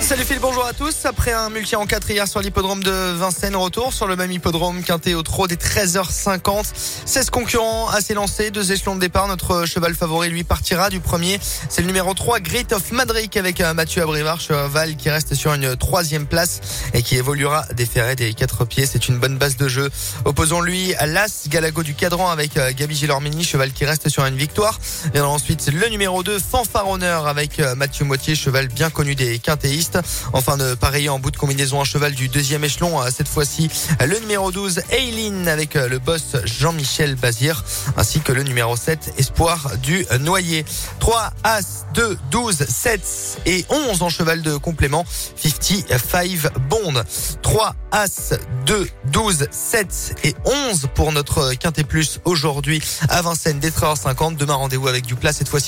Salut Phil, bonjour à tous. Après un multi en 4 hier sur l'hippodrome de Vincennes, retour sur le même hippodrome quinté au trot des 13h50. 16 concurrents assez lancés, deux échelons de départ. Notre cheval favori lui partira du premier. C'est le numéro 3, Great of Madrid avec euh, Mathieu Abrivard, cheval qui reste sur une troisième place et qui évoluera des ferrets des quatre pieds. C'est une bonne base de jeu. Opposons lui à l'As Galago du cadran avec euh, Gabi Gilormini, cheval qui reste sur une victoire. Et ensuite, le numéro 2, Fanfaronneur avec euh, Mathieu Moitié, cheval bien connu des quintéistes. Enfin de pareil en bout de combinaison un cheval du deuxième échelon. Cette fois-ci, le numéro 12, Eileen avec le boss Jean-Michel Bazir, ainsi que le numéro 7, Espoir du Noyer. 3, As, 2, 12, 7 et 11 en cheval de complément. 55 Bond. 3, As, 2, 12, 7 et 11 pour notre Quintet Plus aujourd'hui à Vincennes dès 13h50. Demain rendez-vous avec du plat cette fois-ci.